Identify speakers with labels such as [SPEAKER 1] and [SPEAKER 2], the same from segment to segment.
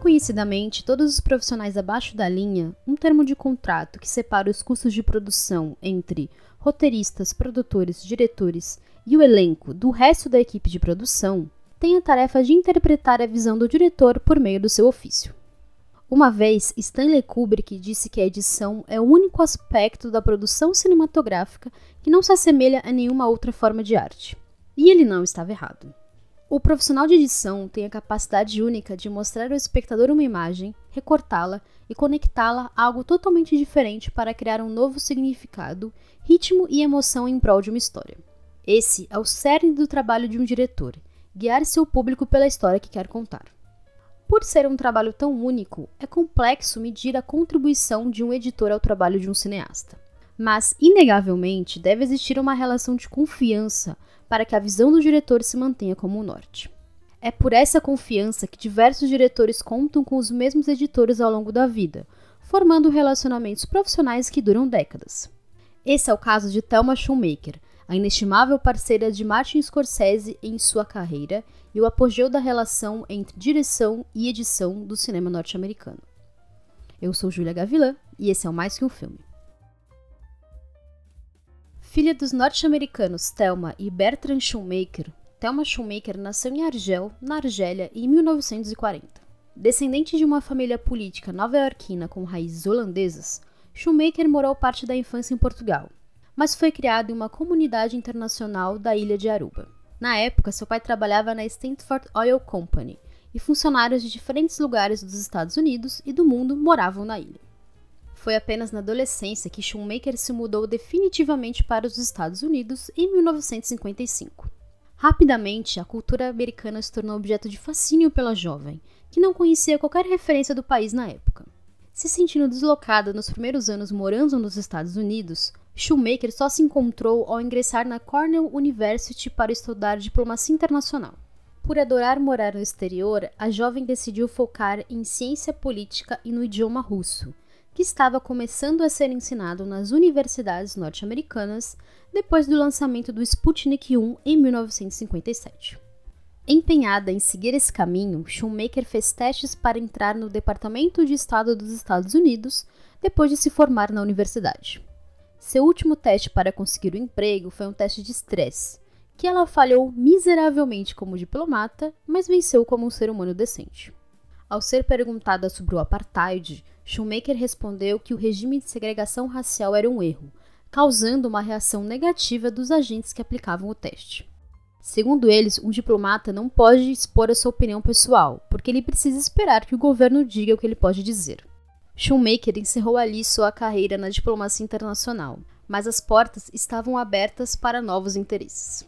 [SPEAKER 1] Reconhecidamente, todos os profissionais abaixo da linha, um termo de contrato que separa os custos de produção entre roteiristas, produtores, diretores e o elenco do resto da equipe de produção, tem a tarefa de interpretar a visão do diretor por meio do seu ofício. Uma vez, Stanley Kubrick disse que a edição é o único aspecto da produção cinematográfica que não se assemelha a nenhuma outra forma de arte. E ele não estava errado. O profissional de edição tem a capacidade única de mostrar ao espectador uma imagem, recortá-la e conectá-la a algo totalmente diferente para criar um novo significado, ritmo e emoção em prol de uma história. Esse é o cerne do trabalho de um diretor, guiar seu público pela história que quer contar. Por ser um trabalho tão único, é complexo medir a contribuição de um editor ao trabalho de um cineasta. Mas, inegavelmente, deve existir uma relação de confiança para que a visão do diretor se mantenha como o norte. É por essa confiança que diversos diretores contam com os mesmos editores ao longo da vida, formando relacionamentos profissionais que duram décadas. Esse é o caso de Thelma Shoemaker, a inestimável parceira de Martin Scorsese em sua carreira e o apogeu da relação entre direção e edição do cinema norte-americano. Eu sou Julia Gavilã e esse é o Mais Que Um Filme. Filha dos norte-americanos Thelma e Bertrand Shoemaker, Thelma Shoemaker nasceu em Argel, na Argélia, em 1940. Descendente de uma família política nova-iorquina com raízes holandesas, Shoemaker morou parte da infância em Portugal, mas foi criado em uma comunidade internacional da ilha de Aruba. Na época, seu pai trabalhava na Stanford Oil Company e funcionários de diferentes lugares dos Estados Unidos e do mundo moravam na ilha. Foi apenas na adolescência que Shoemaker se mudou definitivamente para os Estados Unidos em 1955. Rapidamente, a cultura americana se tornou objeto de fascínio pela jovem, que não conhecia qualquer referência do país na época. Se sentindo deslocada nos primeiros anos morando nos Estados Unidos, Shoemaker só se encontrou ao ingressar na Cornell University para estudar diplomacia internacional. Por adorar morar no exterior, a jovem decidiu focar em ciência política e no idioma russo, que estava começando a ser ensinado nas universidades norte-americanas depois do lançamento do Sputnik 1 em 1957. Empenhada em seguir esse caminho, Shoemaker fez testes para entrar no Departamento de Estado dos Estados Unidos depois de se formar na universidade. Seu último teste para conseguir o emprego foi um teste de estresse, que ela falhou miseravelmente como diplomata, mas venceu como um ser humano decente. Ao ser perguntada sobre o apartheid, Shoemaker respondeu que o regime de segregação racial era um erro, causando uma reação negativa dos agentes que aplicavam o teste. Segundo eles, um diplomata não pode expor a sua opinião pessoal, porque ele precisa esperar que o governo diga o que ele pode dizer. Shoemaker encerrou ali sua carreira na diplomacia internacional, mas as portas estavam abertas para novos interesses.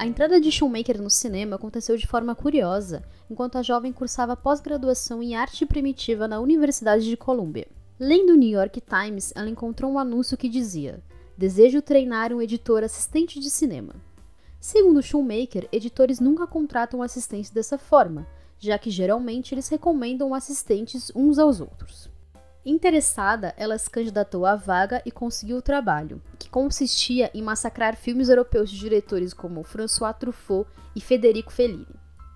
[SPEAKER 1] A entrada de Shoemaker no cinema aconteceu de forma curiosa, enquanto a jovem cursava pós-graduação em arte primitiva na Universidade de Columbia. Lendo o New York Times, ela encontrou um anúncio que dizia: Desejo treinar um editor assistente de cinema. Segundo Shoemaker, editores nunca contratam assistentes dessa forma, já que geralmente eles recomendam assistentes uns aos outros. Interessada, ela se candidatou à vaga e conseguiu o trabalho, que consistia em massacrar filmes europeus de diretores como François Truffaut e Federico Fellini.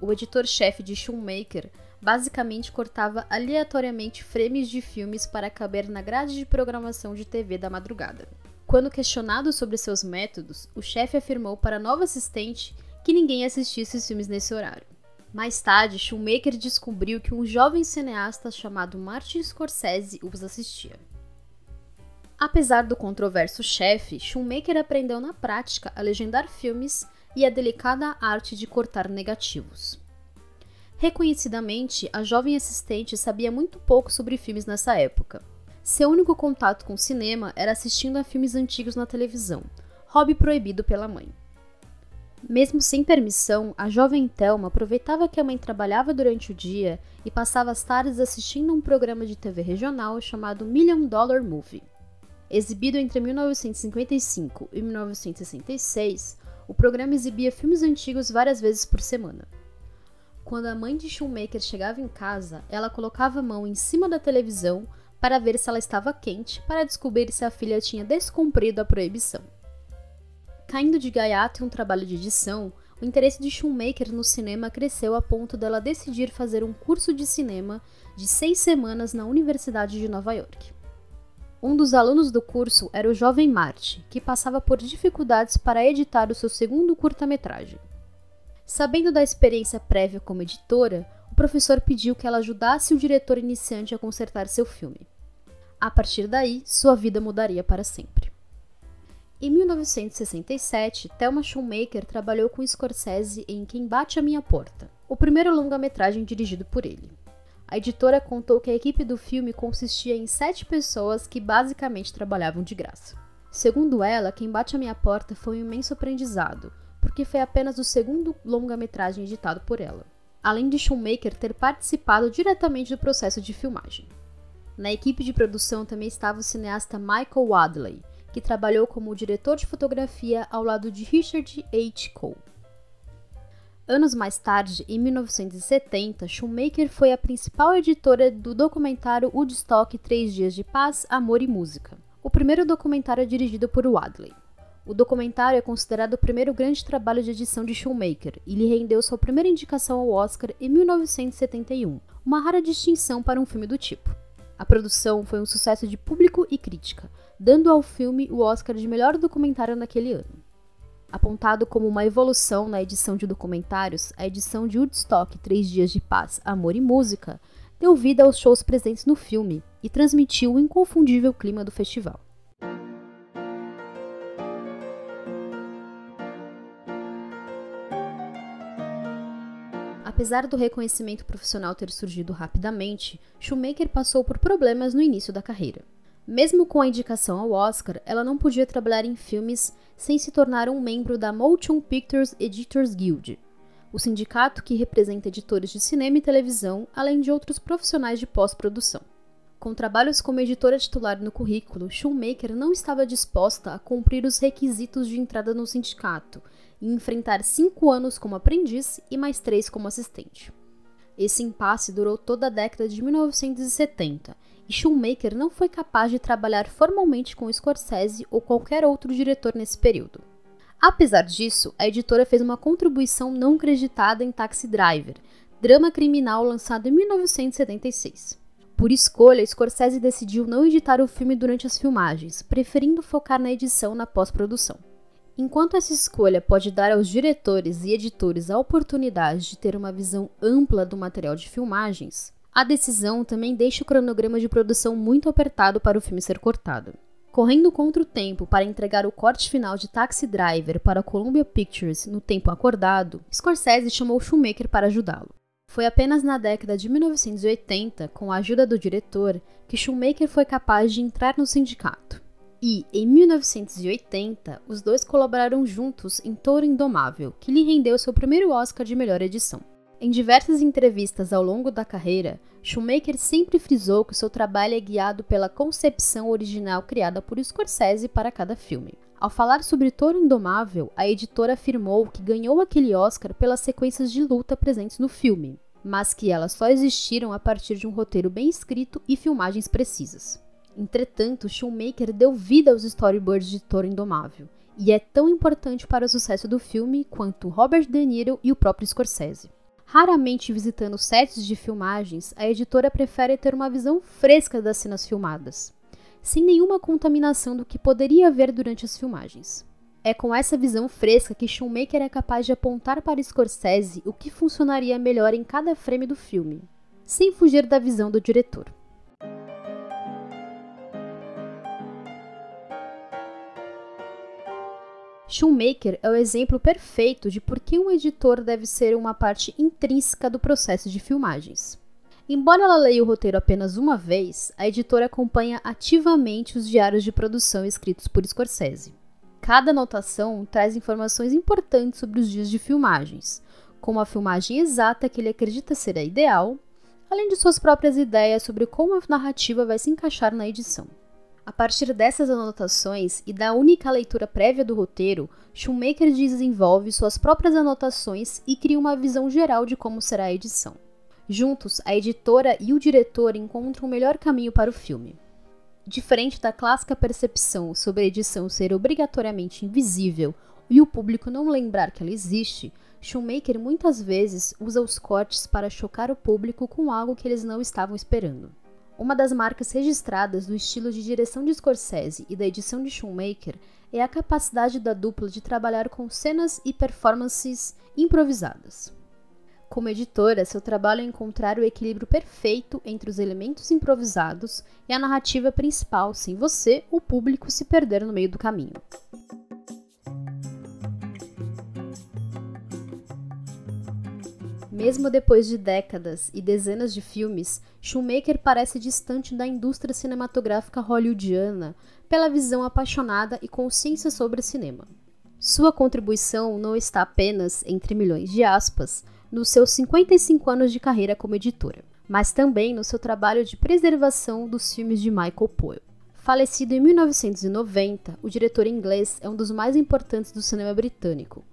[SPEAKER 1] O editor-chefe de Shoemaker basicamente cortava aleatoriamente frames de filmes para caber na grade de programação de TV da madrugada. Quando questionado sobre seus métodos, o chefe afirmou para a nova assistente que ninguém assistisse os filmes nesse horário. Mais tarde, Shoemaker descobriu que um jovem cineasta chamado Martin Scorsese os assistia. Apesar do controverso chefe, Shoemaker aprendeu na prática a legendar filmes e a delicada arte de cortar negativos. Reconhecidamente, a jovem assistente sabia muito pouco sobre filmes nessa época. Seu único contato com o cinema era assistindo a filmes antigos na televisão, hobby proibido pela mãe. Mesmo sem permissão, a jovem Thelma aproveitava que a mãe trabalhava durante o dia e passava as tardes assistindo um programa de TV regional chamado Million Dollar Movie. Exibido entre 1955 e 1966, o programa exibia filmes antigos várias vezes por semana. Quando a mãe de Shoemaker chegava em casa, ela colocava a mão em cima da televisão para ver se ela estava quente para descobrir se a filha tinha descumprido a proibição. Caindo de gaiato em um trabalho de edição, o interesse de Shoemaker no cinema cresceu a ponto dela decidir fazer um curso de cinema de seis semanas na Universidade de Nova York. Um dos alunos do curso era o jovem Marte, que passava por dificuldades para editar o seu segundo curta-metragem. Sabendo da experiência prévia como editora, o professor pediu que ela ajudasse o diretor iniciante a consertar seu filme. A partir daí, sua vida mudaria para sempre. Em 1967, Thelma Shoemaker trabalhou com Scorsese em Quem Bate a Minha Porta, o primeiro longa-metragem dirigido por ele. A editora contou que a equipe do filme consistia em sete pessoas que basicamente trabalhavam de graça. Segundo ela, Quem Bate a Minha Porta foi um imenso aprendizado, porque foi apenas o segundo longa-metragem editado por ela, além de Shoemaker ter participado diretamente do processo de filmagem. Na equipe de produção também estava o cineasta Michael Wadley, que trabalhou como diretor de fotografia ao lado de Richard H. Cole. Anos mais tarde, em 1970, Shoemaker foi a principal editora do documentário Woodstock Três Dias de Paz, Amor e Música, o primeiro documentário dirigido por Wadley. O documentário é considerado o primeiro grande trabalho de edição de Shoemaker e lhe rendeu sua primeira indicação ao Oscar em 1971, uma rara distinção para um filme do tipo. A produção foi um sucesso de público e crítica, dando ao filme o Oscar de melhor documentário naquele ano. Apontado como uma evolução na edição de documentários, a edição de Woodstock Três Dias de Paz, Amor e Música deu vida aos shows presentes no filme e transmitiu o inconfundível clima do festival. Apesar do reconhecimento profissional ter surgido rapidamente, Shoemaker passou por problemas no início da carreira. Mesmo com a indicação ao Oscar, ela não podia trabalhar em filmes sem se tornar um membro da Motion Pictures Editors Guild, o sindicato que representa editores de cinema e televisão, além de outros profissionais de pós-produção. Com trabalhos como editora titular no currículo, Shoemaker não estava disposta a cumprir os requisitos de entrada no sindicato e enfrentar cinco anos como aprendiz e mais três como assistente. Esse impasse durou toda a década de 1970 e Shoemaker não foi capaz de trabalhar formalmente com Scorsese ou qualquer outro diretor nesse período. Apesar disso, a editora fez uma contribuição não creditada em Taxi Driver, drama criminal lançado em 1976. Por escolha, Scorsese decidiu não editar o filme durante as filmagens, preferindo focar na edição na pós-produção. Enquanto essa escolha pode dar aos diretores e editores a oportunidade de ter uma visão ampla do material de filmagens, a decisão também deixa o cronograma de produção muito apertado para o filme ser cortado. Correndo contra o tempo para entregar o corte final de Taxi Driver para a Columbia Pictures no tempo acordado, Scorsese chamou Shoemaker para ajudá-lo. Foi apenas na década de 1980, com a ajuda do diretor, que Shoemaker foi capaz de entrar no sindicato. E, em 1980, os dois colaboraram juntos em Touro Indomável, que lhe rendeu seu primeiro Oscar de melhor edição. Em diversas entrevistas ao longo da carreira, Shoemaker sempre frisou que seu trabalho é guiado pela concepção original criada por Scorsese para cada filme. Ao falar sobre Touro Indomável, a editora afirmou que ganhou aquele Oscar pelas sequências de luta presentes no filme, mas que elas só existiram a partir de um roteiro bem escrito e filmagens precisas. Entretanto, Shoemaker deu vida aos storyboards de Toro Indomável, e é tão importante para o sucesso do filme quanto Robert De Niro e o próprio Scorsese. Raramente visitando sets de filmagens, a editora prefere ter uma visão fresca das cenas filmadas, sem nenhuma contaminação do que poderia haver durante as filmagens. É com essa visão fresca que Shoemaker é capaz de apontar para Scorsese o que funcionaria melhor em cada frame do filme, sem fugir da visão do diretor. Shoemaker é o exemplo perfeito de por que um editor deve ser uma parte intrínseca do processo de filmagens. Embora ela leia o roteiro apenas uma vez, a editora acompanha ativamente os diários de produção escritos por Scorsese. Cada anotação traz informações importantes sobre os dias de filmagens, como a filmagem exata que ele acredita ser a ideal, além de suas próprias ideias sobre como a narrativa vai se encaixar na edição. A partir dessas anotações e da única leitura prévia do roteiro, Shoemaker desenvolve suas próprias anotações e cria uma visão geral de como será a edição. Juntos, a editora e o diretor encontram o melhor caminho para o filme. Diferente da clássica percepção sobre a edição ser obrigatoriamente invisível e o público não lembrar que ela existe, Shoemaker muitas vezes usa os cortes para chocar o público com algo que eles não estavam esperando. Uma das marcas registradas do estilo de direção de Scorsese e da edição de Shoemaker é a capacidade da dupla de trabalhar com cenas e performances improvisadas. Como editora, seu trabalho é encontrar o equilíbrio perfeito entre os elementos improvisados e a narrativa principal, sem você, o público, se perder no meio do caminho. Mesmo depois de décadas e dezenas de filmes, Shoemaker parece distante da indústria cinematográfica hollywoodiana pela visão apaixonada e consciência sobre cinema. Sua contribuição não está apenas, entre milhões de aspas, nos seus 55 anos de carreira como editora, mas também no seu trabalho de preservação dos filmes de Michael Poe. Falecido em 1990, o diretor inglês é um dos mais importantes do cinema britânico.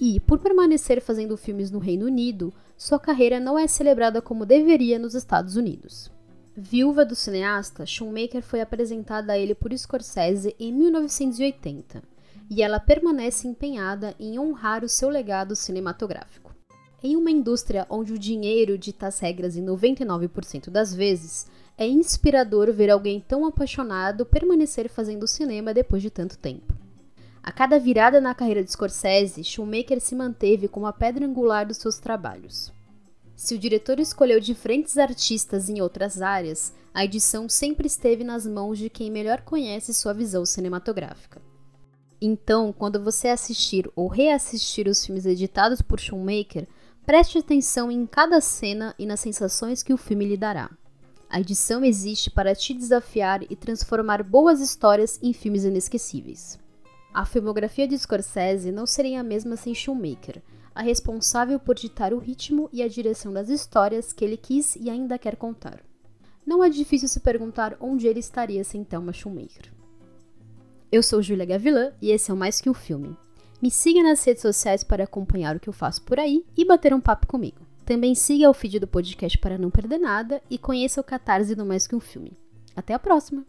[SPEAKER 1] E, por permanecer fazendo filmes no Reino Unido, sua carreira não é celebrada como deveria nos Estados Unidos. Viúva do cineasta, Shoemaker foi apresentada a ele por Scorsese em 1980, e ela permanece empenhada em honrar o seu legado cinematográfico. Em uma indústria onde o dinheiro dita as regras em 99% das vezes, é inspirador ver alguém tão apaixonado permanecer fazendo cinema depois de tanto tempo. A cada virada na carreira de Scorsese, Shoemaker se manteve como a pedra angular dos seus trabalhos. Se o diretor escolheu diferentes artistas em outras áreas, a edição sempre esteve nas mãos de quem melhor conhece sua visão cinematográfica. Então, quando você assistir ou reassistir os filmes editados por Shoemaker, preste atenção em cada cena e nas sensações que o filme lhe dará. A edição existe para te desafiar e transformar boas histórias em filmes inesquecíveis. A filmografia de Scorsese não seria a mesma sem Shoemaker, a responsável por ditar o ritmo e a direção das histórias que ele quis e ainda quer contar. Não é difícil se perguntar onde ele estaria sem Thelma Shoemaker. Eu sou Julia Gavilan e esse é o Mais Que Um Filme. Me siga nas redes sociais para acompanhar o que eu faço por aí e bater um papo comigo. Também siga o feed do podcast para não perder nada e conheça o catarse do Mais Que Um Filme. Até a próxima!